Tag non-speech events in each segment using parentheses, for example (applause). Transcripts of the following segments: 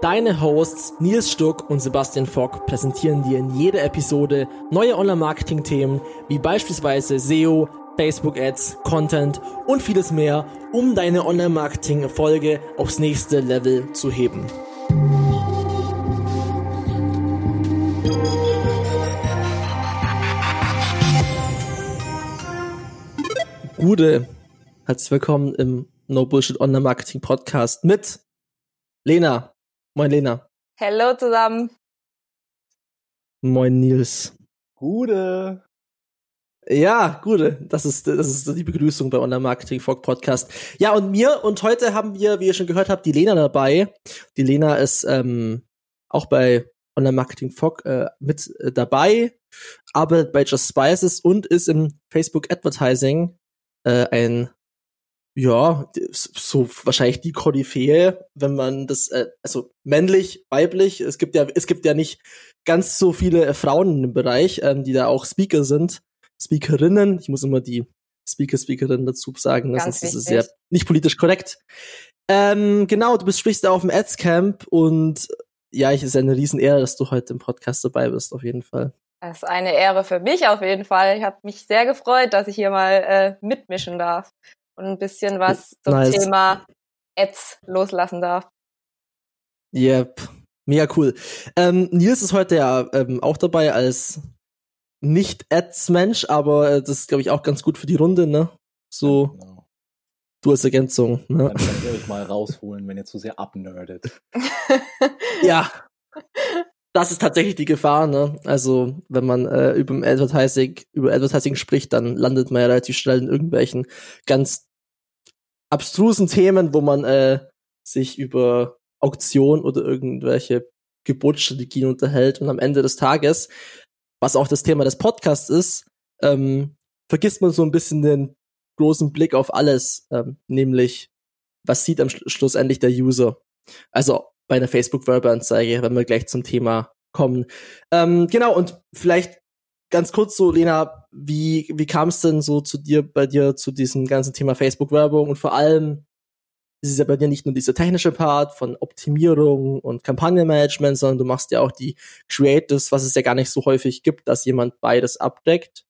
Deine Hosts Nils Stuck und Sebastian Fock präsentieren dir in jeder Episode neue Online-Marketing-Themen wie beispielsweise SEO, Facebook-Ads, Content und vieles mehr, um deine Online-Marketing-Erfolge aufs nächste Level zu heben. Gute, herzlich willkommen im No Bullshit Online Marketing Podcast mit Lena. Moin Lena. Hallo zusammen. Moin Nils. Gute. Ja, gute. Das ist, das ist die Begrüßung bei Online Marketing Fog Podcast. Ja, und mir, und heute haben wir, wie ihr schon gehört habt, die Lena dabei. Die Lena ist ähm, auch bei Online Marketing Fog äh, mit äh, dabei, arbeitet bei Just Spices und ist im Facebook Advertising äh, ein ja, so wahrscheinlich die Koryphäe, wenn man das, äh, also männlich, weiblich, es gibt ja, es gibt ja nicht ganz so viele äh, Frauen dem Bereich, ähm, die da auch Speaker sind, Speakerinnen, ich muss immer die Speaker, Speakerinnen dazu sagen, das ist, das ist ja nicht politisch korrekt. Ähm, genau, du bist, sprichst da auf dem Ads-Camp und ja, ich ist eine Riesenehre, dass du heute im Podcast dabei bist, auf jeden Fall. Das ist eine Ehre für mich auf jeden Fall. Ich habe mich sehr gefreut, dass ich hier mal äh, mitmischen darf und ein bisschen was zum nice. Thema Ads loslassen darf. Yep, mega cool. Ähm, Nils ist heute ja ähm, auch dabei als nicht Ads-Mensch, aber äh, das ist, glaube ich, auch ganz gut für die Runde, ne? So, ja, genau. du als Ergänzung, ne? Dann könnt ihr euch mal rausholen, wenn ihr zu sehr abnerdet. (laughs) ja. Das ist tatsächlich die Gefahr, ne? Also, wenn man äh, über Advertising, über Advertising spricht, dann landet man ja relativ schnell in irgendwelchen ganz abstrusen Themen, wo man äh, sich über Auktion oder irgendwelche Geburtsstrategien unterhält und am Ende des Tages, was auch das Thema des Podcasts ist, ähm, vergisst man so ein bisschen den großen Blick auf alles, ähm, nämlich was sieht am Schluss schlussendlich der User. Also bei einer Facebook-Werbeanzeige, wenn wir gleich zum Thema kommen. Ähm, genau, und vielleicht ganz kurz so, Lena, wie, wie kam es denn so zu dir, bei dir, zu diesem ganzen Thema Facebook-Werbung und vor allem ist es ja bei dir nicht nur dieser technische Part von Optimierung und Kampagnenmanagement, sondern du machst ja auch die Creatives, was es ja gar nicht so häufig gibt, dass jemand beides abdeckt.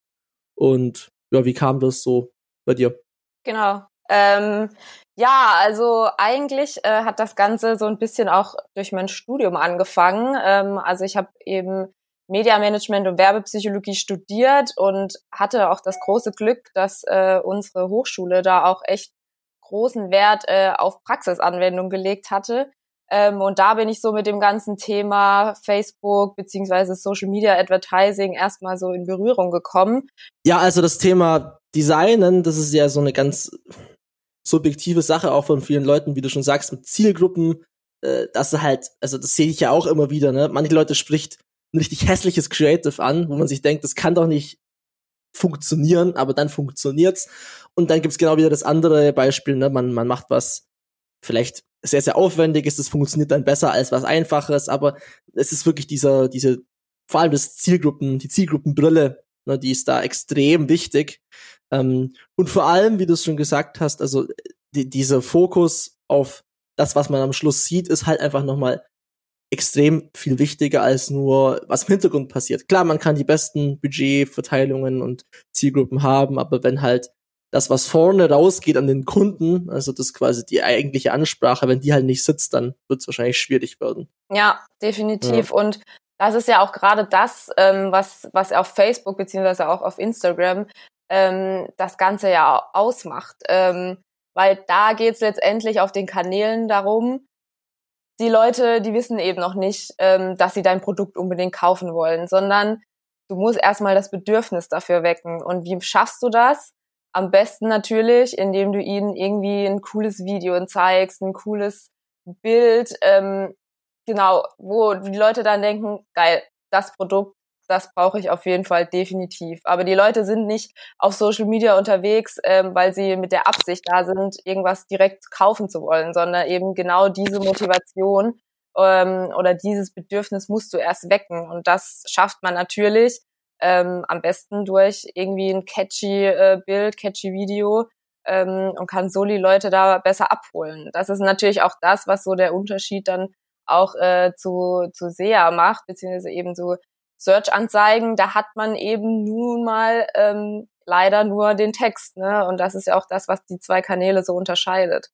Und ja, wie kam das so bei dir? Genau. Ähm, ja, also eigentlich äh, hat das Ganze so ein bisschen auch durch mein Studium angefangen. Ähm, also ich habe eben Mediamanagement und Werbepsychologie studiert und hatte auch das große Glück, dass äh, unsere Hochschule da auch echt großen Wert äh, auf Praxisanwendung gelegt hatte. Ähm, und da bin ich so mit dem ganzen Thema Facebook beziehungsweise Social Media Advertising erstmal so in Berührung gekommen. Ja, also das Thema Designen, das ist ja so eine ganz subjektive Sache auch von vielen Leuten, wie du schon sagst, mit Zielgruppen. Äh, das ist halt, also das sehe ich ja auch immer wieder. Ne? Manche Leute spricht ein richtig hässliches Creative an, wo man sich denkt, das kann doch nicht funktionieren, aber dann funktioniert's. Und dann gibt's genau wieder das andere Beispiel, ne? man, man macht was vielleicht sehr, sehr aufwendiges, das funktioniert dann besser als was Einfaches, aber es ist wirklich dieser, diese, vor allem das Zielgruppen, die Zielgruppenbrille, ne, die ist da extrem wichtig. Ähm, und vor allem, wie du es schon gesagt hast, also die, dieser Fokus auf das, was man am Schluss sieht, ist halt einfach nochmal extrem viel wichtiger als nur, was im Hintergrund passiert. Klar, man kann die besten Budgetverteilungen und Zielgruppen haben, aber wenn halt das, was vorne rausgeht an den Kunden, also das quasi die eigentliche Ansprache, wenn die halt nicht sitzt, dann wird es wahrscheinlich schwierig werden. Ja, definitiv. Ja. Und das ist ja auch gerade das, ähm, was, was auf Facebook beziehungsweise auch auf Instagram ähm, das Ganze ja ausmacht. Ähm, weil da geht es letztendlich auf den Kanälen darum, die Leute, die wissen eben noch nicht, ähm, dass sie dein Produkt unbedingt kaufen wollen, sondern du musst erstmal das Bedürfnis dafür wecken. Und wie schaffst du das? Am besten natürlich, indem du ihnen irgendwie ein cooles Video zeigst, ein cooles Bild, ähm, genau, wo die Leute dann denken, geil, das Produkt das brauche ich auf jeden Fall definitiv. Aber die Leute sind nicht auf Social Media unterwegs, ähm, weil sie mit der Absicht da sind, irgendwas direkt kaufen zu wollen, sondern eben genau diese Motivation ähm, oder dieses Bedürfnis musst du erst wecken. Und das schafft man natürlich ähm, am besten durch irgendwie ein catchy äh, Bild, catchy Video ähm, und kann so die Leute da besser abholen. Das ist natürlich auch das, was so der Unterschied dann auch äh, zu, zu SEA macht, beziehungsweise eben so Search-Anzeigen, da hat man eben nun mal ähm, leider nur den Text, ne? Und das ist ja auch das, was die zwei Kanäle so unterscheidet.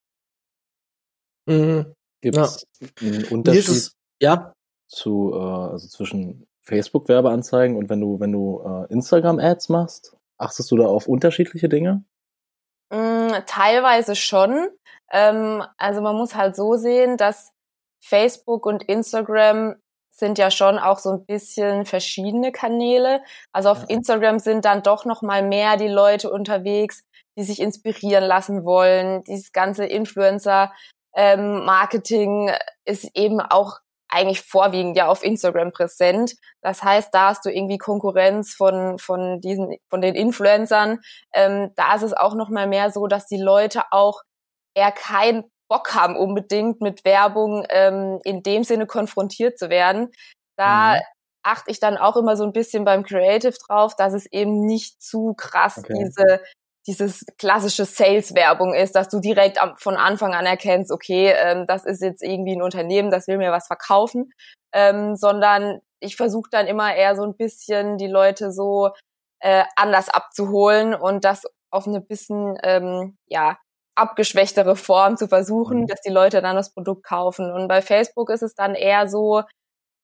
Mhm. Gibt es ja. einen Unterschied es, ja? zu, äh, also zwischen Facebook-Werbeanzeigen und wenn du, wenn du äh, Instagram-Ads machst? Achtest du da auf unterschiedliche Dinge? Mm, teilweise schon. Ähm, also man muss halt so sehen, dass Facebook und Instagram sind ja schon auch so ein bisschen verschiedene Kanäle. Also auf ja. Instagram sind dann doch noch mal mehr die Leute unterwegs, die sich inspirieren lassen wollen. Dieses ganze Influencer ähm, Marketing ist eben auch eigentlich vorwiegend ja auf Instagram präsent. Das heißt, da hast du irgendwie Konkurrenz von von diesen von den Influencern. Ähm, da ist es auch noch mal mehr so, dass die Leute auch eher kein Bock haben, unbedingt mit Werbung ähm, in dem Sinne konfrontiert zu werden. Da mhm. achte ich dann auch immer so ein bisschen beim Creative drauf, dass es eben nicht zu krass okay. diese dieses klassische Sales-Werbung ist, dass du direkt am, von Anfang an erkennst, okay, ähm, das ist jetzt irgendwie ein Unternehmen, das will mir was verkaufen, ähm, sondern ich versuche dann immer eher so ein bisschen die Leute so äh, anders abzuholen und das auf eine bisschen ähm, ja abgeschwächtere Form zu versuchen, mhm. dass die Leute dann das Produkt kaufen. Und bei Facebook ist es dann eher so,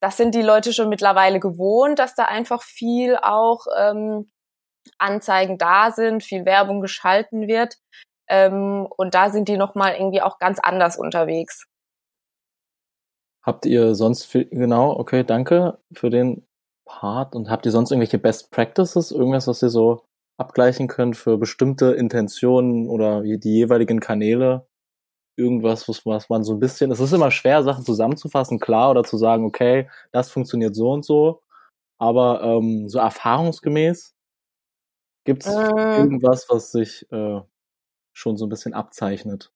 das sind die Leute schon mittlerweile gewohnt, dass da einfach viel auch ähm, Anzeigen da sind, viel Werbung geschalten wird. Ähm, und da sind die nochmal irgendwie auch ganz anders unterwegs. Habt ihr sonst viel, genau, okay, danke für den Part. Und habt ihr sonst irgendwelche Best Practices, irgendwas, was ihr so abgleichen könnt für bestimmte Intentionen oder die jeweiligen Kanäle? Irgendwas, was man so ein bisschen, es ist immer schwer, Sachen zusammenzufassen, klar, oder zu sagen, okay, das funktioniert so und so. Aber ähm, so erfahrungsgemäß gibt es ähm, irgendwas, was sich äh, schon so ein bisschen abzeichnet?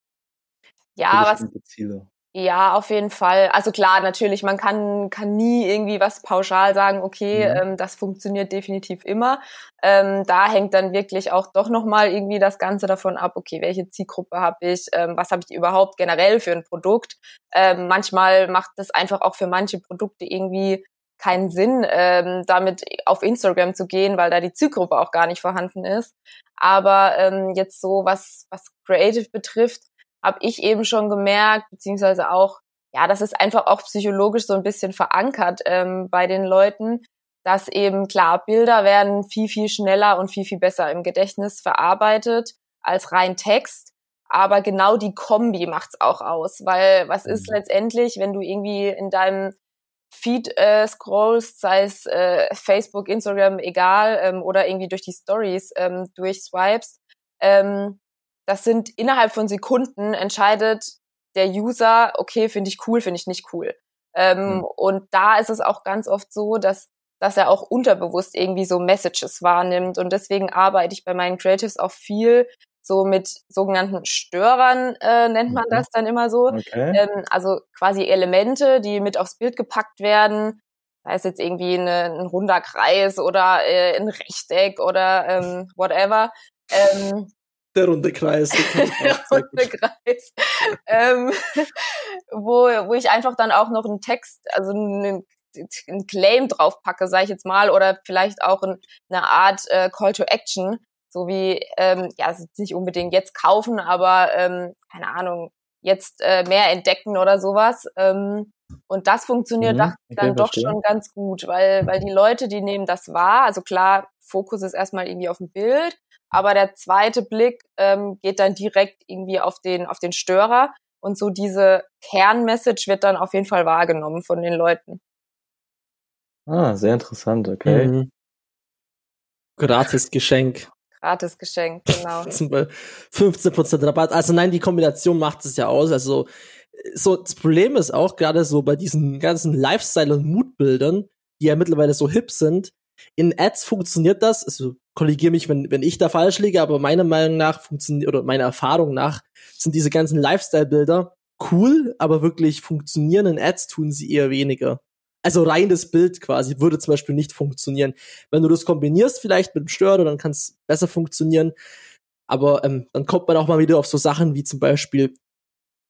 Ja, was, Ziele? Ja, auf jeden Fall. Also klar, natürlich, man kann, kann nie irgendwie was pauschal sagen, okay, mhm. ähm, das funktioniert definitiv immer. Ähm, da hängt dann wirklich auch doch nochmal irgendwie das Ganze davon ab, okay, welche Zielgruppe habe ich, ähm, was habe ich überhaupt generell für ein Produkt. Ähm, manchmal macht das einfach auch für manche Produkte irgendwie keinen Sinn, ähm, damit auf Instagram zu gehen, weil da die Zielgruppe auch gar nicht vorhanden ist. Aber ähm, jetzt so, was, was Creative betrifft, habe ich eben schon gemerkt, beziehungsweise auch, ja, das ist einfach auch psychologisch so ein bisschen verankert ähm, bei den Leuten, dass eben klar, Bilder werden viel, viel schneller und viel, viel besser im Gedächtnis verarbeitet als rein Text. Aber genau die Kombi macht's auch aus, weil was ist mhm. letztendlich, wenn du irgendwie in deinem Feed äh, scrollst, sei es äh, Facebook, Instagram, egal, ähm, oder irgendwie durch die Stories ähm, durchswipest, ähm, das sind innerhalb von Sekunden entscheidet der User, okay, finde ich cool, finde ich nicht cool. Ähm, mhm. Und da ist es auch ganz oft so, dass, dass er auch unterbewusst irgendwie so Messages wahrnimmt. Und deswegen arbeite ich bei meinen Creatives auch viel so mit sogenannten Störern, äh, nennt man das dann immer so. Okay. Ähm, also quasi Elemente, die mit aufs Bild gepackt werden. Da ist jetzt irgendwie eine, ein runder Kreis oder äh, ein Rechteck oder ähm, whatever. Ähm, der runde Kreis. Der runde (laughs) Kreis. ähm, (laughs) wo, wo ich einfach dann auch noch einen Text, also einen, einen Claim draufpacke, sage ich jetzt mal, oder vielleicht auch ein, eine Art äh, Call to Action, so wie, ähm, ja, nicht unbedingt jetzt kaufen, aber ähm, keine Ahnung, jetzt äh, mehr entdecken oder sowas. Ähm, und das funktioniert mhm, dann doch schon ganz gut, weil, weil die Leute, die nehmen das wahr. Also klar, Fokus ist erstmal irgendwie auf dem Bild, aber der zweite Blick ähm, geht dann direkt irgendwie auf den, auf den Störer und so diese Kernmessage wird dann auf jeden Fall wahrgenommen von den Leuten. Ah, sehr interessant, okay. Mhm. Gratis Geschenk. Gratis Geschenk, genau. (laughs) 15% Rabatt. Also nein, die Kombination macht es ja aus. Also so das Problem ist auch gerade so bei diesen ganzen Lifestyle- und Moodbildern, die ja mittlerweile so hip sind, in Ads funktioniert das, also korrigiere mich, wenn, wenn ich da falsch liege, aber meiner Meinung nach funktioniert, oder meiner Erfahrung nach, sind diese ganzen Lifestyle-Bilder cool, aber wirklich funktionieren in Ads tun sie eher weniger. Also reines Bild quasi würde zum Beispiel nicht funktionieren. Wenn du das kombinierst vielleicht mit dem Störer, dann kann es besser funktionieren. Aber ähm, dann kommt man auch mal wieder auf so Sachen wie zum Beispiel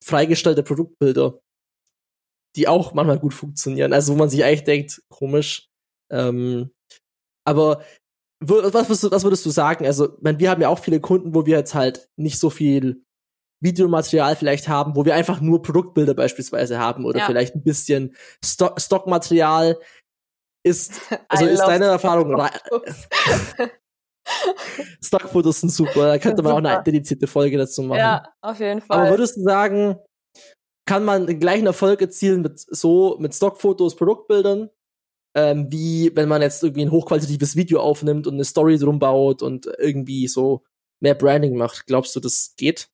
freigestellte Produktbilder, die auch manchmal gut funktionieren. Also wo man sich eigentlich denkt, komisch. Ähm, aber was, was, was würdest du sagen? Also, mein, wir haben ja auch viele Kunden, wo wir jetzt halt nicht so viel Videomaterial vielleicht haben, wo wir einfach nur Produktbilder beispielsweise haben oder ja. vielleicht ein bisschen Stock Stockmaterial. Ist, (laughs) also ist deine Erfahrung (laughs) Stockfotos sind super, da könnte man super. (laughs) auch eine dedizierte Folge dazu machen. Ja, auf jeden Fall. Aber würdest du sagen, kann man den gleichen Erfolg erzielen mit so, mit Stockfotos, Produktbildern, ähm, wie wenn man jetzt irgendwie ein hochqualitatives Video aufnimmt und eine Story drum baut und irgendwie so mehr Branding macht? Glaubst du, das geht?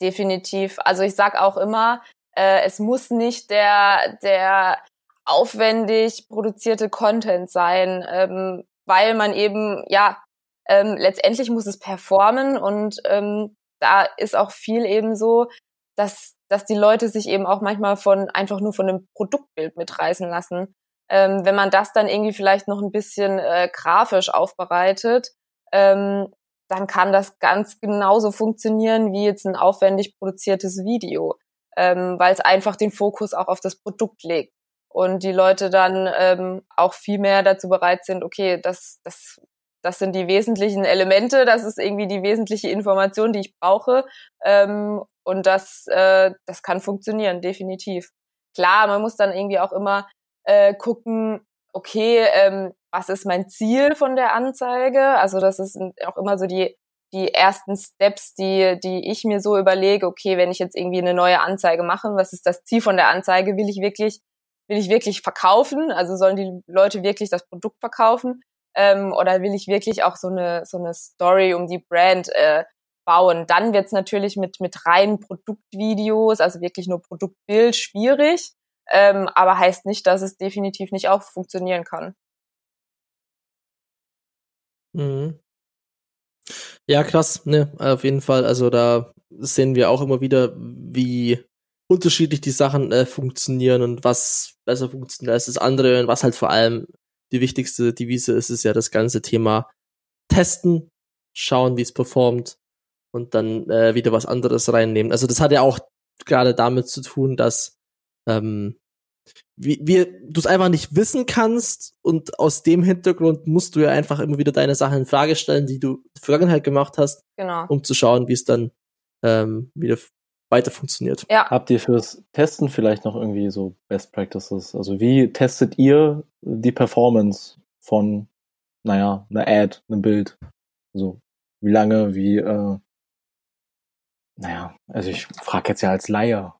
definitiv. Also ich sag auch immer, äh, es muss nicht der, der aufwendig produzierte Content sein, ähm, weil man eben, ja, ähm, letztendlich muss es performen und ähm, da ist auch viel eben so, dass, dass die Leute sich eben auch manchmal von einfach nur von einem Produktbild mitreißen lassen. Ähm, wenn man das dann irgendwie vielleicht noch ein bisschen äh, grafisch aufbereitet, ähm, dann kann das ganz genauso funktionieren wie jetzt ein aufwendig produziertes Video, ähm, weil es einfach den Fokus auch auf das Produkt legt und die Leute dann ähm, auch viel mehr dazu bereit sind, okay, das, das, das sind die wesentlichen Elemente, das ist irgendwie die wesentliche Information, die ich brauche ähm, und das, äh, das kann funktionieren, definitiv. Klar, man muss dann irgendwie auch immer äh, gucken, okay, ähm, was ist mein Ziel von der Anzeige? Also das ist auch immer so die die ersten Steps, die die ich mir so überlege. Okay, wenn ich jetzt irgendwie eine neue Anzeige mache, was ist das Ziel von der Anzeige? Will ich wirklich will ich wirklich verkaufen? Also sollen die Leute wirklich das Produkt verkaufen? Ähm, oder will ich wirklich auch so eine so eine Story um die Brand äh, bauen? Dann wird's natürlich mit mit reinen Produktvideos, also wirklich nur Produktbild schwierig. Ähm, aber heißt nicht, dass es definitiv nicht auch funktionieren kann. Mhm. Ja, krass, ne, auf jeden Fall. Also da sehen wir auch immer wieder, wie unterschiedlich die Sachen äh, funktionieren und was besser funktioniert als das andere und was halt vor allem die wichtigste Devise ist, ist ja das ganze Thema testen, schauen, wie es performt und dann äh, wieder was anderes reinnehmen. Also das hat ja auch gerade damit zu tun, dass ähm, wie, wie du es einfach nicht wissen kannst und aus dem Hintergrund musst du ja einfach immer wieder deine Sachen in Frage stellen, die du in der Vergangenheit gemacht hast, genau. um zu schauen, wie es dann ähm, wieder weiter funktioniert. Ja. Habt ihr fürs Testen vielleicht noch irgendwie so Best Practices? Also wie testet ihr die Performance von, naja, einer Ad, einem Bild? So, wie lange, wie, äh, naja, also ich frage jetzt ja als Laie.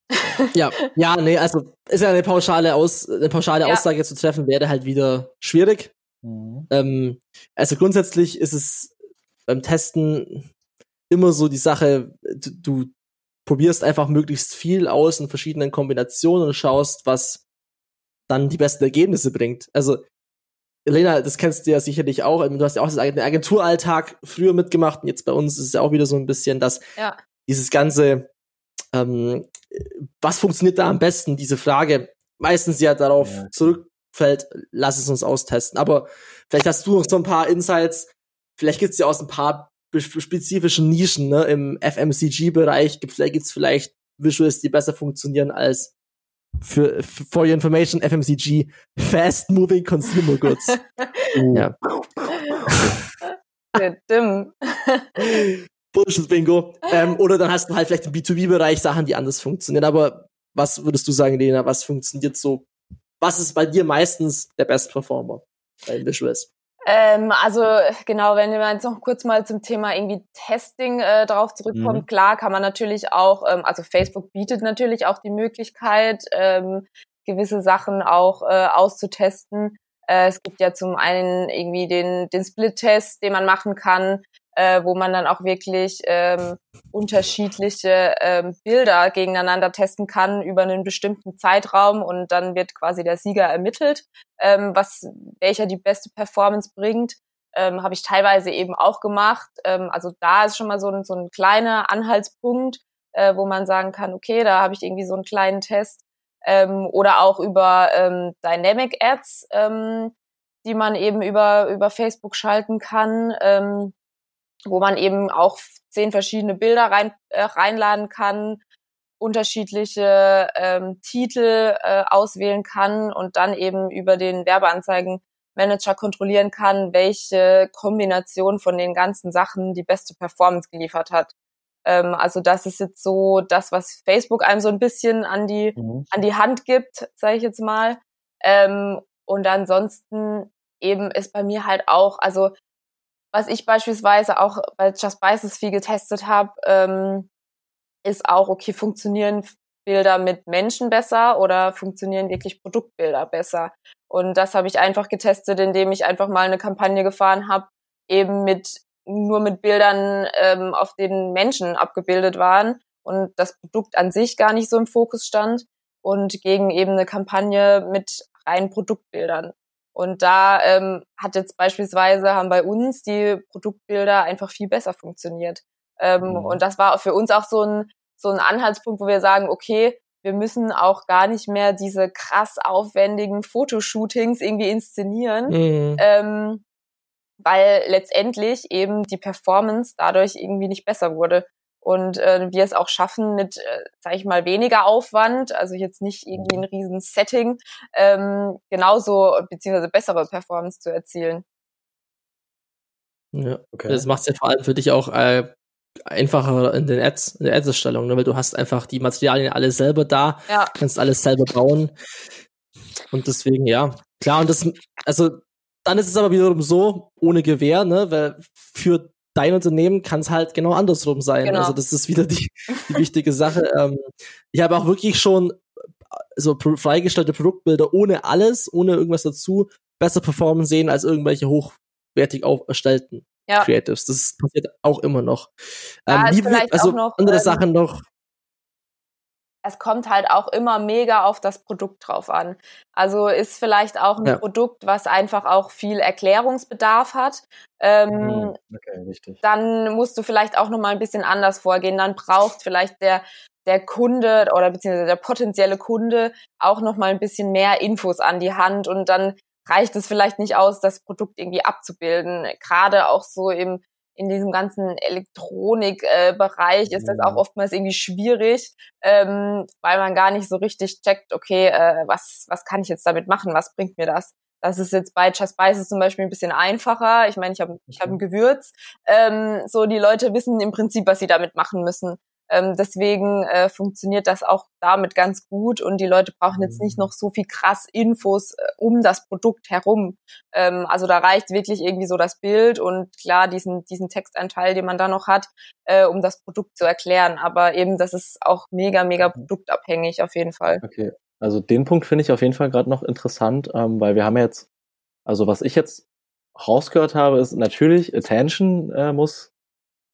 ja, ja, nee, also ist ja eine pauschale, Aus, eine pauschale ja. Aussage zu treffen, wäre halt wieder schwierig. Mhm. Ähm, also grundsätzlich ist es beim Testen immer so die Sache, du, du probierst einfach möglichst viel aus in verschiedenen Kombinationen und schaust, was dann die besten Ergebnisse bringt. Also Elena, das kennst du ja sicherlich auch. Du hast ja auch den Agenturalltag früher mitgemacht und jetzt bei uns ist es ja auch wieder so ein bisschen, dass ja dieses ganze, ähm, was funktioniert da am besten, diese Frage meistens ja darauf ja. zurückfällt, lass es uns austesten. Aber vielleicht hast du noch so ein paar Insights, vielleicht gibt's ja aus ein paar spezifischen Nischen ne, im FMCG-Bereich, vielleicht gibt's vielleicht Visuals, die besser funktionieren als für, for your information, FMCG, Fast Moving Consumer Goods. (laughs) ja. (laughs) Dumm. (laughs) Bullshit-Bingo. (laughs) Ähm, oder dann hast du halt vielleicht im B2B-Bereich Sachen, die anders funktionieren. Aber was würdest du sagen, Lena, was funktioniert so? Was ist bei dir meistens der Best Performer bei Visuals? Ähm, also genau, wenn wir jetzt noch kurz mal zum Thema irgendwie Testing äh, drauf zurückkommen, mhm. klar kann man natürlich auch, ähm, also Facebook bietet natürlich auch die Möglichkeit, ähm, gewisse Sachen auch äh, auszutesten. Äh, es gibt ja zum einen irgendwie den, den Split-Test, den man machen kann. Äh, wo man dann auch wirklich ähm, unterschiedliche ähm, Bilder gegeneinander testen kann über einen bestimmten Zeitraum und dann wird quasi der Sieger ermittelt, ähm, was welcher die beste Performance bringt. Ähm, habe ich teilweise eben auch gemacht. Ähm, also da ist schon mal so ein, so ein kleiner Anhaltspunkt, äh, wo man sagen kann, okay, da habe ich irgendwie so einen kleinen Test. Ähm, oder auch über ähm, Dynamic Ads, ähm, die man eben über, über Facebook schalten kann. Ähm, wo man eben auch zehn verschiedene Bilder rein, äh, reinladen kann, unterschiedliche ähm, Titel äh, auswählen kann und dann eben über den Werbeanzeigenmanager kontrollieren kann, welche Kombination von den ganzen Sachen die beste Performance geliefert hat. Ähm, also das ist jetzt so das, was Facebook einem so ein bisschen an die mhm. an die Hand gibt, sage ich jetzt mal. Ähm, und ansonsten eben ist bei mir halt auch, also was ich beispielsweise auch bei Just Spices viel getestet habe, ähm, ist auch, okay, funktionieren Bilder mit Menschen besser oder funktionieren wirklich Produktbilder besser? Und das habe ich einfach getestet, indem ich einfach mal eine Kampagne gefahren habe, eben mit nur mit Bildern, ähm, auf denen Menschen abgebildet waren und das Produkt an sich gar nicht so im Fokus stand und gegen eben eine Kampagne mit reinen Produktbildern. Und da ähm, hat jetzt beispielsweise, haben bei uns die Produktbilder einfach viel besser funktioniert. Ähm, mhm. Und das war für uns auch so ein, so ein Anhaltspunkt, wo wir sagen, okay, wir müssen auch gar nicht mehr diese krass aufwendigen Fotoshootings irgendwie inszenieren, mhm. ähm, weil letztendlich eben die Performance dadurch irgendwie nicht besser wurde und äh, wir es auch schaffen mit, äh, sage ich mal, weniger Aufwand, also jetzt nicht irgendwie ein riesen Setting, ähm, genauso beziehungsweise bessere Performance zu erzielen. Ja, okay. Das macht es ja vor allem für dich auch äh, einfacher in den Ads, in der Ads-Erstellung, ne? weil du hast einfach die Materialien alle selber da, ja. kannst alles selber bauen. Und deswegen, ja, klar, und das, also dann ist es aber wiederum so, ohne Gewehr, ne, weil für dein Unternehmen kann es halt genau andersrum sein. Genau. Also das ist wieder die, die wichtige Sache. (laughs) Ähm, ich habe auch wirklich schon so freigestellte Produktbilder ohne alles, ohne irgendwas dazu, besser performen sehen als irgendwelche hochwertig erstellten ja. Creatives. Das passiert auch immer noch. Ja, ähm, wie, also noch, andere ähm, Sachen noch es kommt halt auch immer mega auf das Produkt drauf an. Also ist vielleicht auch ein ja. Produkt, was einfach auch viel Erklärungsbedarf hat. Ähm, mhm. okay. Dann musst du vielleicht auch noch mal ein bisschen anders vorgehen. Dann braucht vielleicht der der Kunde oder beziehungsweise der potenzielle Kunde auch noch mal ein bisschen mehr Infos an die Hand und dann reicht es vielleicht nicht aus, das Produkt irgendwie abzubilden. Gerade auch so im in diesem ganzen Elektronikbereich äh, ist das auch oftmals irgendwie schwierig, ähm, weil man gar nicht so richtig checkt, okay, äh, was, was kann ich jetzt damit machen, was bringt mir das? Das ist jetzt bei Just Spices zum Beispiel ein bisschen einfacher. Ich meine, ich habe ich hab ein Gewürz. Ähm, so, die Leute wissen im Prinzip, was sie damit machen müssen. Ähm, deswegen äh, funktioniert das auch damit ganz gut und die Leute brauchen jetzt nicht noch so viel krass Infos äh, um das Produkt herum. Ähm, also da reicht wirklich irgendwie so das Bild und klar diesen diesen Textanteil, den man da noch hat, äh, um das Produkt zu erklären. Aber eben das ist auch mega mega mhm. produktabhängig auf jeden Fall. Okay, also den Punkt finde ich auf jeden Fall gerade noch interessant, ähm, weil wir haben jetzt, also was ich jetzt rausgehört habe, ist natürlich Attention äh, muss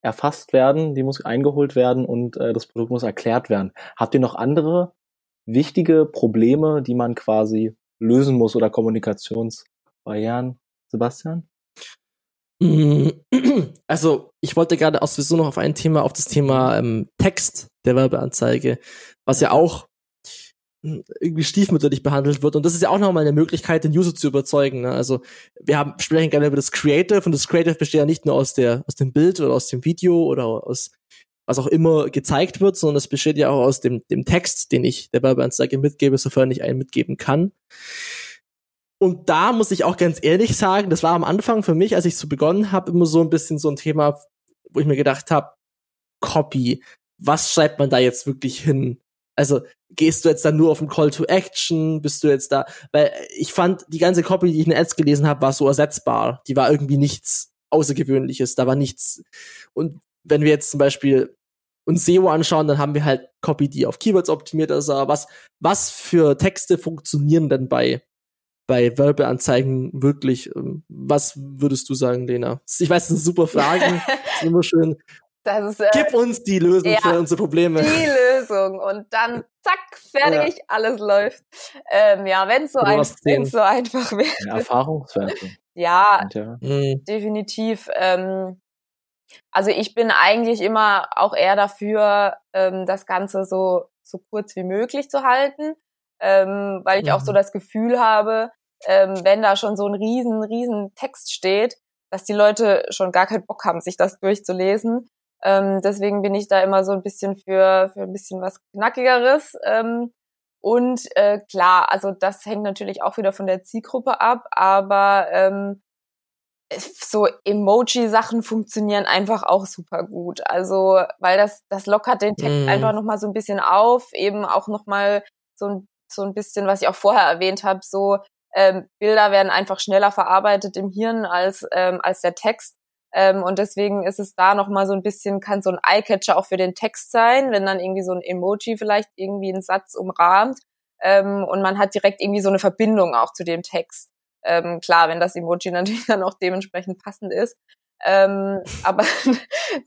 erfasst werden, die muss eingeholt werden und äh, das Produkt muss erklärt werden. Habt ihr noch andere wichtige Probleme, die man quasi lösen muss oder Kommunikationsbarrieren, Sebastian? Mm, (clears throat) also, ich wollte gerade auch sowieso noch auf ein Thema, auf das Thema ähm, Text der Werbeanzeige, was ja auch irgendwie stiefmütterlich behandelt wird. Und das ist ja auch nochmal eine Möglichkeit, den User zu überzeugen. Ne? Also wir haben, sprechen gerne über das Creative und das Creative besteht ja nicht nur aus der, aus dem Bild oder aus dem Video oder aus was auch immer gezeigt wird, sondern es besteht ja auch aus dem, dem Text, den ich der Werbeanzeige mitgebe, sofern ich einen mitgeben kann. Und da muss ich auch ganz ehrlich sagen, das war am Anfang für mich, als ich so begonnen habe, immer so ein bisschen so ein Thema, wo ich mir gedacht habe, Copy, was schreibt man da jetzt wirklich hin? Also gehst du jetzt dann nur auf den Call to Action? Bist du jetzt da? Weil ich fand, die ganze Copy, die ich in Ads gelesen habe, war so ersetzbar. Die war irgendwie nichts Außergewöhnliches. Da war nichts. Und wenn wir jetzt zum Beispiel uns SEO anschauen, dann haben wir halt Copy, die auf Keywords optimiert ist. Aber was, was für Texte funktionieren denn bei, bei Werbeanzeigen wirklich? Ähm, was würdest du sagen, Lena? Ich weiß, das sind super Fragen. (laughs) das ist immer schön. Das ist, äh, Gib uns die Lösung ja, für unsere Probleme. Die Lösung und dann zack, fertig, ja. alles läuft. Ähm, ja, wenn es so, ein, so einfach wäre. Ja, Erfahrungswerte. ja, ja. Mhm. definitiv. Ähm, also ich bin eigentlich immer auch eher dafür, ähm, das Ganze so, so kurz wie möglich zu halten, ähm, weil ich mhm. auch so mhm. das Gefühl habe, ähm, wenn da schon so ein riesen, riesen Text steht, dass die Leute schon gar keinen Bock haben, sich das durchzulesen. Ähm, deswegen bin ich da immer so ein bisschen für, für ein bisschen was Knackigeres. Ähm, und äh, klar, also das hängt natürlich auch wieder von der Zielgruppe ab, aber ähm, so Emoji-Sachen funktionieren einfach auch super gut. Also, weil das, das lockert den Text mm. einfach nochmal so ein bisschen auf, eben auch nochmal so ein, so ein bisschen, was ich auch vorher erwähnt habe, so ähm, Bilder werden einfach schneller verarbeitet im Hirn als, ähm, als der Text. Ähm, und deswegen ist es da nochmal so ein bisschen, kann so ein Eyecatcher auch für den Text sein, wenn dann irgendwie so ein Emoji vielleicht irgendwie einen Satz umrahmt. Ähm, und man hat direkt irgendwie so eine Verbindung auch zu dem Text. Ähm, klar, wenn das Emoji (laughs) natürlich dann auch dementsprechend passend ist. Ähm, (laughs) aber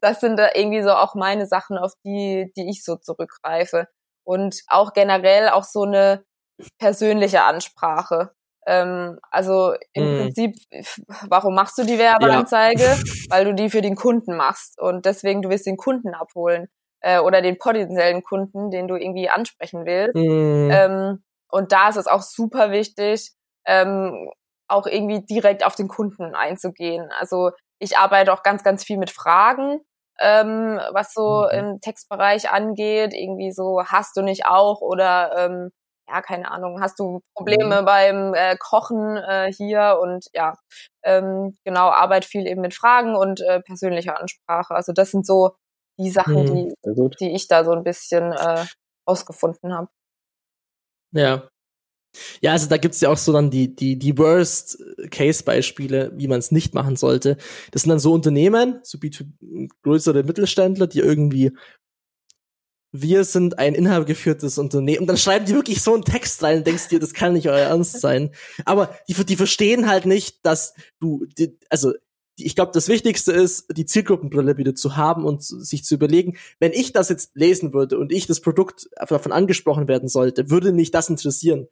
das sind da irgendwie so auch meine Sachen, auf die, die ich so zurückgreife. Und auch generell auch so eine persönliche Ansprache. Ähm, also im mm. Prinzip, warum machst du die Werbeanzeige? Ja. (laughs) Weil du die für den Kunden machst und deswegen du willst den Kunden abholen äh, oder den potenziellen Kunden, den du irgendwie ansprechen willst. Mm. Ähm, und da ist es auch super wichtig, ähm, auch irgendwie direkt auf den Kunden einzugehen. Also ich arbeite auch ganz, ganz viel mit Fragen, ähm, was so mhm. im Textbereich angeht. Irgendwie so, hast du nicht auch oder ähm, ja, keine Ahnung, hast du Probleme mhm. beim äh, Kochen äh, hier und ja, ähm, genau, arbeit viel eben mit Fragen und äh, persönlicher Ansprache. Also das sind so die Sachen, mhm. die, die ich da so ein bisschen äh, ausgefunden habe. Ja. Ja, also da gibt's ja auch so dann die, die, die Worst-Case-Beispiele, wie man es nicht machen sollte. Das sind dann so Unternehmen, so größere Mittelständler, die irgendwie wir sind ein inhabergeführtes Unternehmen. Und dann schreiben die wirklich so einen Text rein und denkst dir, das kann nicht euer Ernst sein. Aber die, die verstehen halt nicht, dass du, die, also ich glaube, das Wichtigste ist, die Zielgruppenbrille wieder zu haben und sich zu überlegen, wenn ich das jetzt lesen würde und ich das Produkt davon angesprochen werden sollte, würde mich das interessieren.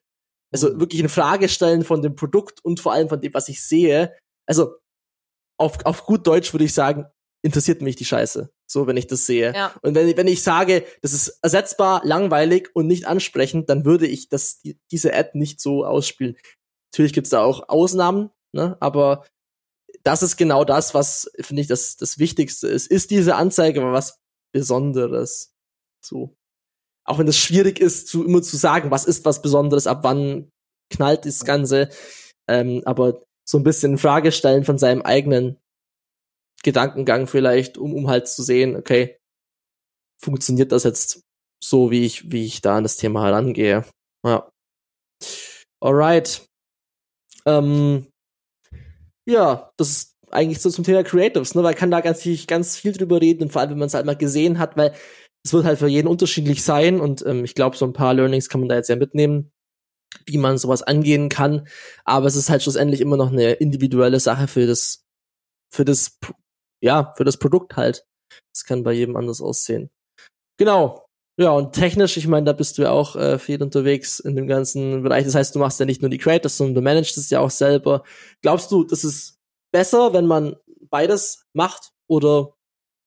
Also mhm. wirklich eine Frage stellen von dem Produkt und vor allem von dem, was ich sehe. Also auf, auf gut Deutsch würde ich sagen, interessiert mich die Scheiße. So, wenn ich das sehe. Ja. Und wenn, wenn ich sage, das ist ersetzbar, langweilig und nicht ansprechend, dann würde ich das, die, diese Ad nicht so ausspielen. Natürlich gibt's da auch Ausnahmen, ne? aber das ist genau das, was, finde ich, das, das Wichtigste ist. Ist diese Anzeige aber was Besonderes? So. Auch wenn es schwierig ist, zu, immer zu sagen, was ist was Besonderes, ab wann knallt das Ganze. Ähm, aber so ein bisschen in Frage stellen von seinem eigenen Gedankengang vielleicht, um, um halt zu sehen, okay, funktioniert das jetzt so, wie ich, wie ich da an das Thema herangehe. Ja. Alright. Ähm, ja, das ist eigentlich so zum Thema Creatives, ne? Weil kann da ganz, ganz viel drüber reden vor allem, wenn man es halt mal gesehen hat, weil es wird halt für jeden unterschiedlich sein und ähm, ich glaube, so ein paar Learnings kann man da jetzt ja mitnehmen, wie man sowas angehen kann. Aber es ist halt schlussendlich immer noch eine individuelle Sache für das, für das ja, für das Produkt halt. Das kann bei jedem anders aussehen. Genau. Ja, und technisch, ich meine, da bist du ja auch äh, viel unterwegs in dem ganzen Bereich. Das heißt, du machst ja nicht nur die Creators, sondern du managst es ja auch selber. Glaubst du, das ist besser, wenn man beides macht oder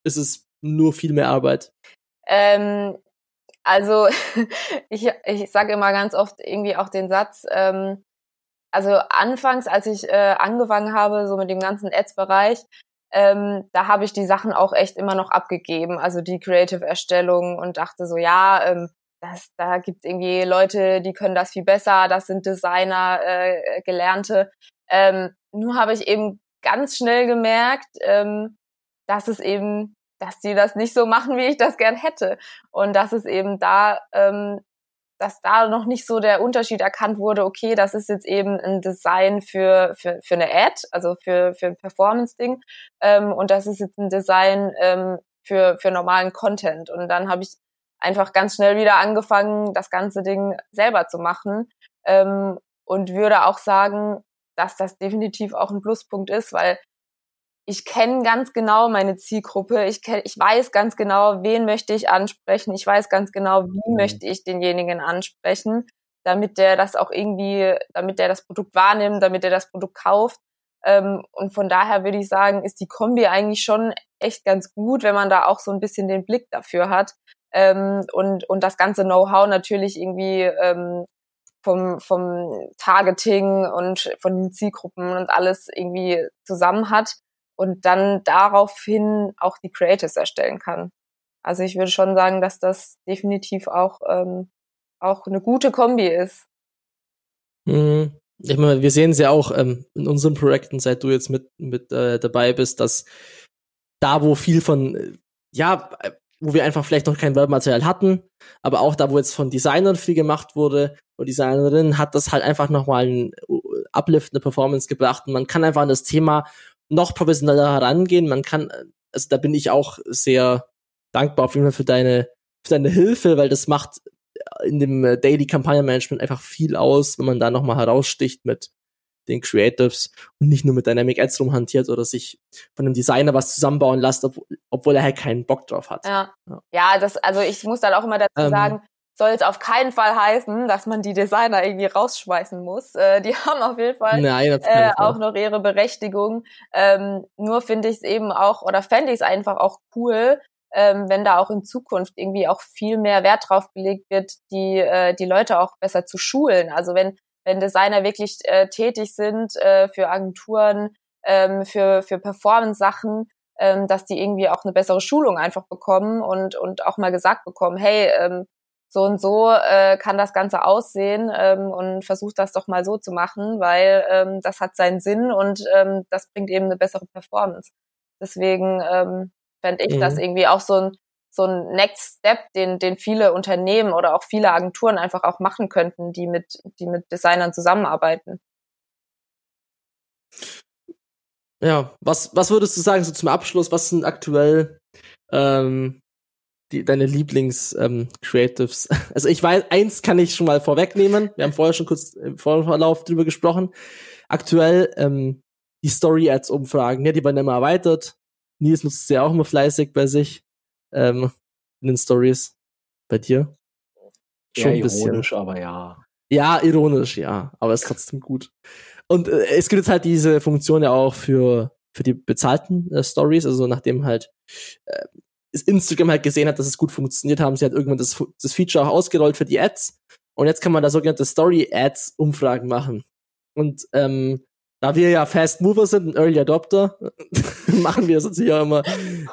ist es nur viel mehr Arbeit? Ähm, also (laughs) ich, ich sage immer ganz oft irgendwie auch den Satz, ähm, also anfangs, als ich äh, angefangen habe, so mit dem ganzen Ads-Bereich, ähm, da habe ich die Sachen auch echt immer noch abgegeben, also die Creative-Erstellung und dachte so, ja, ähm, das, da gibt es irgendwie Leute, die können das viel besser, das sind Designer, äh, Gelernte. Ähm, nur habe ich eben ganz schnell gemerkt, ähm, dass es eben, dass die das nicht so machen, wie ich das gern hätte. Und dass es eben da ähm, dass da noch nicht so der Unterschied erkannt wurde, okay, das ist jetzt eben ein Design für, für, für eine Ad, also für, für ein Performance-Ding, ähm, und das ist jetzt ein Design ähm, für, für normalen Content. Und dann habe ich einfach ganz schnell wieder angefangen, das ganze Ding selber zu machen. Ähm, und würde auch sagen, dass das definitiv auch ein Pluspunkt ist, weil ich kenne ganz genau meine Zielgruppe, ich, kenn, ich weiß ganz genau, wen möchte ich ansprechen, ich weiß ganz genau, wie mhm. möchte ich denjenigen ansprechen, damit der das auch irgendwie, damit der das Produkt wahrnimmt, damit er das Produkt kauft. Ähm, und von daher würde ich sagen, ist die Kombi eigentlich schon echt ganz gut, wenn man da auch so ein bisschen den Blick dafür hat ähm, und, und das ganze Know-how natürlich irgendwie ähm, vom, vom Targeting und von den Zielgruppen und alles irgendwie zusammen hat und dann daraufhin auch die Creatives erstellen kann. Also ich würde schon sagen, dass das definitiv auch, ähm, auch eine gute Kombi ist. Mhm. Ich meine, wir sehen es ja auch ähm, in unseren Projekten, seit du jetzt mit, mit äh, dabei bist, dass da, wo viel von, äh, ja, wo wir einfach vielleicht noch kein Werbematerial hatten, aber auch da, wo jetzt von Designern viel gemacht wurde und Designerinnen, hat das halt einfach nochmal einen uh, Uplift, eine Performance gebracht und man kann einfach an das Thema noch professioneller herangehen. Man kann, also da bin ich auch sehr dankbar auf jeden Fall für deine, für deine Hilfe, weil das macht in dem Daily Kampagnenmanagement einfach viel aus, wenn man da nochmal heraussticht mit den Creatives und nicht nur mit Dynamic Ads rumhantiert oder sich von einem Designer was zusammenbauen lässt, ob, obwohl er halt keinen Bock drauf hat. Ja. ja, das, also ich muss dann auch immer dazu ähm, sagen, soll es auf keinen Fall heißen, dass man die Designer irgendwie rausschmeißen muss. Äh, die (laughs) haben auf jeden Fall Nein, äh, auch noch ihre Berechtigung. Ähm, nur finde ich es eben auch, oder fände ich es einfach auch cool, ähm, wenn da auch in Zukunft irgendwie auch viel mehr Wert drauf gelegt wird, die, äh, die Leute auch besser zu schulen. Also wenn wenn Designer wirklich äh, tätig sind äh, für Agenturen, ähm, für, für Performance-Sachen, ähm, dass die irgendwie auch eine bessere Schulung einfach bekommen und, und auch mal gesagt bekommen, hey, ähm, so und so äh, kann das Ganze aussehen ähm, und versucht das doch mal so zu machen, weil ähm, das hat seinen Sinn und ähm, das bringt eben eine bessere Performance. Deswegen ähm, fände ich mhm. das irgendwie auch so ein so ein Next Step, den, den viele Unternehmen oder auch viele Agenturen einfach auch machen könnten, die mit, die mit Designern zusammenarbeiten. Ja, was, was würdest du sagen, so zum Abschluss, was sind aktuell ähm, die, deine Lieblings-Creatives? Ähm, (laughs) also ich weiß, eins kann ich schon mal vorwegnehmen. Wir haben vorher schon kurz im Vorverlauf drüber gesprochen. Aktuell ähm, die Story-Ads-Umfragen, ja, die werden immer erweitert. Nils nutzt sie ja auch immer fleißig bei sich ähm, in den Stories. Bei dir? Schon ja, ein bisschen. ironisch, aber ja. Ja, ironisch, ja, aber ist trotzdem gut. Und äh, es gibt jetzt halt diese Funktion ja auch für für die bezahlten äh, Stories, also nachdem halt äh, Instagram halt gesehen hat, dass es gut funktioniert, haben sie halt irgendwann das, das Feature auch ausgerollt für die Ads. Und jetzt kann man da sogenannte Story-Ads-Umfragen machen. Und ähm, da wir ja Fast Mover sind, ein Early Adopter, (laughs) machen wir das hier immer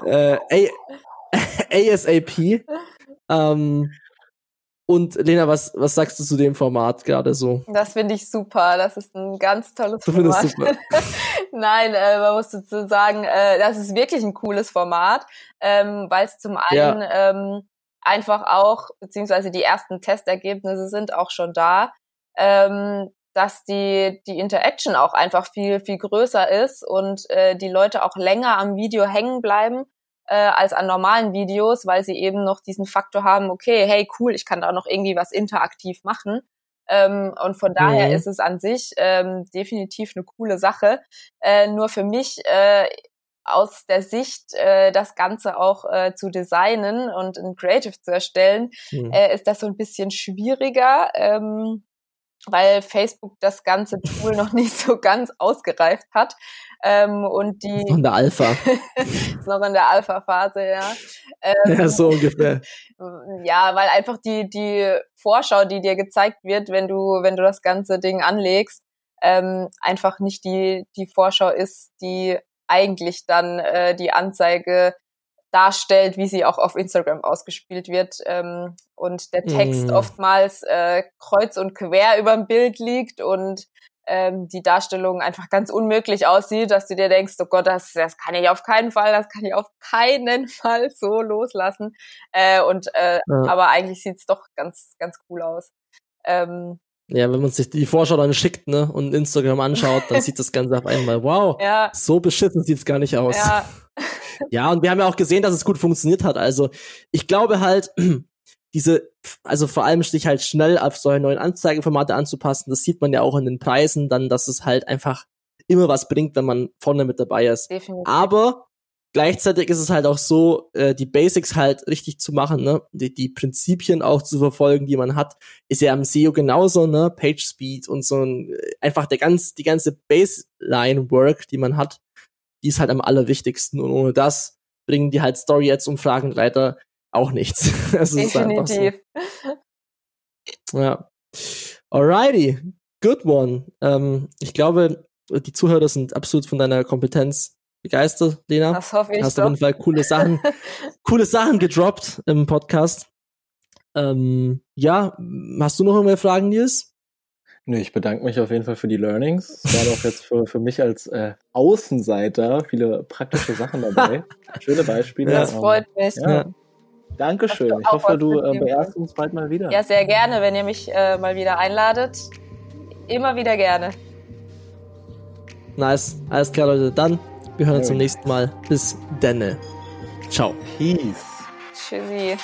äh, ASAP. (laughs) Ähm, und Lena, was, was sagst du zu dem Format gerade so? Das finde ich super. Das ist ein ganz tolles du Format. Super. (laughs) Nein, äh, man muss dazu sagen, äh, das ist wirklich ein cooles Format, ähm, weil es zum einen ja. ähm, einfach auch, beziehungsweise die ersten Testergebnisse sind auch schon da, ähm, dass die, die Interaction auch einfach viel, viel größer ist und äh, die Leute auch länger am Video hängen bleiben äh, als an normalen Videos, weil sie eben noch diesen Faktor haben, okay, hey, cool, ich kann da noch irgendwie was interaktiv machen. Ähm, und von daher mhm. ist es an sich ähm, definitiv eine coole Sache. Äh, nur für mich äh, aus der Sicht, äh, das Ganze auch äh, zu designen und ein Creative zu erstellen, mhm. äh, ist das so ein bisschen schwieriger. Ähm, weil Facebook das ganze Tool noch (laughs) nicht so ganz ausgereift hat. Ähm, und die. Noch in der Alpha. (laughs) ist noch in der Alpha-Phase, ja. Ähm, (laughs) ja, so ungefähr. Ja, weil einfach die, die Vorschau, die dir gezeigt wird, wenn du, wenn du das ganze Ding anlegst, ähm, einfach nicht die, die Vorschau ist, die eigentlich dann äh, die Anzeige darstellt, wie sie auch auf Instagram ausgespielt wird ähm, und der Text mm. oftmals äh, kreuz und quer über dem Bild liegt und ähm, die Darstellung einfach ganz unmöglich aussieht, dass du dir denkst, oh Gott, das, das kann ich auf keinen Fall, das kann ich auf keinen (laughs) Fall so loslassen. Äh, und äh, ja. aber eigentlich sieht's doch ganz, ganz cool aus. Ähm, ja, wenn man sich die Vorschau dann schickt, ne, und Instagram anschaut, dann sieht das (laughs) Ganze auf einmal, wow, ja. so beschissen sieht's gar nicht aus. Ja. (laughs) ja, und wir haben ja auch gesehen, dass es gut funktioniert hat. Also, ich glaube halt, (clears throat) diese, also vor allem sich halt schnell auf solche neuen Anzeigeformate anzupassen, das sieht man ja auch in den Preisen dann, dass es halt einfach immer was bringt, wenn man vorne mit dabei ist. Definitiv. Aber gleichzeitig ist es halt auch so, äh, die Basics halt richtig zu machen, ne? Die, die Prinzipien auch zu verfolgen, die man hat, ist ja am SEO genauso, ne? Page Speed und so ein, äh, einfach der ganz, die ganze Baseline Work, die man hat, die ist halt am allerwichtigsten und ohne das bringen die halt Story Ads Umfragen leider auch nichts. (laughs) das Definitiv. So. Ja. Alrighty. Good one. Ähm, ich glaube, die Zuhörer sind absolut von deiner Kompetenz begeistert, Lena. Das hoffe ich Hast doch. auf jeden Fall coole Sachen, (laughs) coole Sachen gedroppt im Podcast. Ähm, ja, hast du noch irgendwelche Fragen, Nils? Nö, ich bedanke mich auf jeden Fall für die Learnings. Es waren auch jetzt für, für mich als äh, Außenseiter viele praktische Sachen dabei. (laughs) Schöne Beispiele. Das freut mich. Ja. Dankeschön. Ich hoffe, du äh, beehrst uns bald mal wieder. Ja, sehr gerne, wenn ihr mich äh, mal wieder einladet. Immer wieder gerne. Nice. Alles klar, Leute. Dann, wir hören uns zum nächsten Mal. Bis denne. Ciao. Peace. Tschüssi.